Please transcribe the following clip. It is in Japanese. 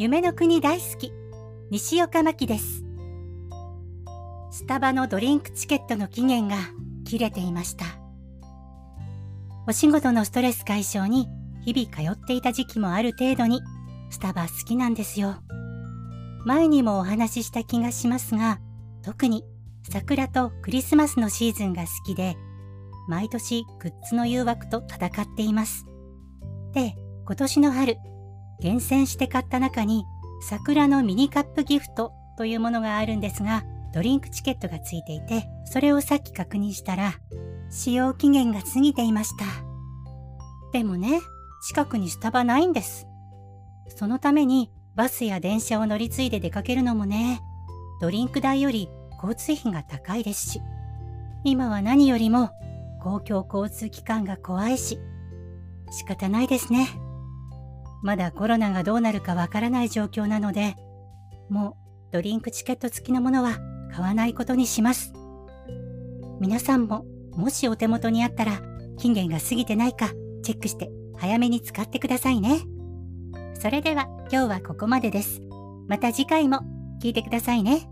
夢の国大好き、西岡真希です。スタバのドリンクチケットの期限が切れていました。お仕事のストレス解消に日々通っていた時期もある程度にスタバ好きなんですよ。前にもお話しした気がしますが、特に桜とクリスマスのシーズンが好きで、毎年グッズの誘惑と戦っています。で、今年の春、厳選して買った中に桜のミニカップギフトというものがあるんですが、ドリンクチケットがついていて、それをさっき確認したら、使用期限が過ぎていました。でもね、近くにスタバないんです。そのためにバスや電車を乗り継いで出かけるのもね、ドリンク代より交通費が高いですし、今は何よりも公共交通機関が怖いし、仕方ないですね。まだコロナがどうなるかわからない状況なので、もうドリンクチケット付きのものは買わないことにします。皆さんももしお手元にあったら期限が過ぎてないかチェックして早めに使ってくださいね。それでは今日はここまでです。また次回も聞いてくださいね。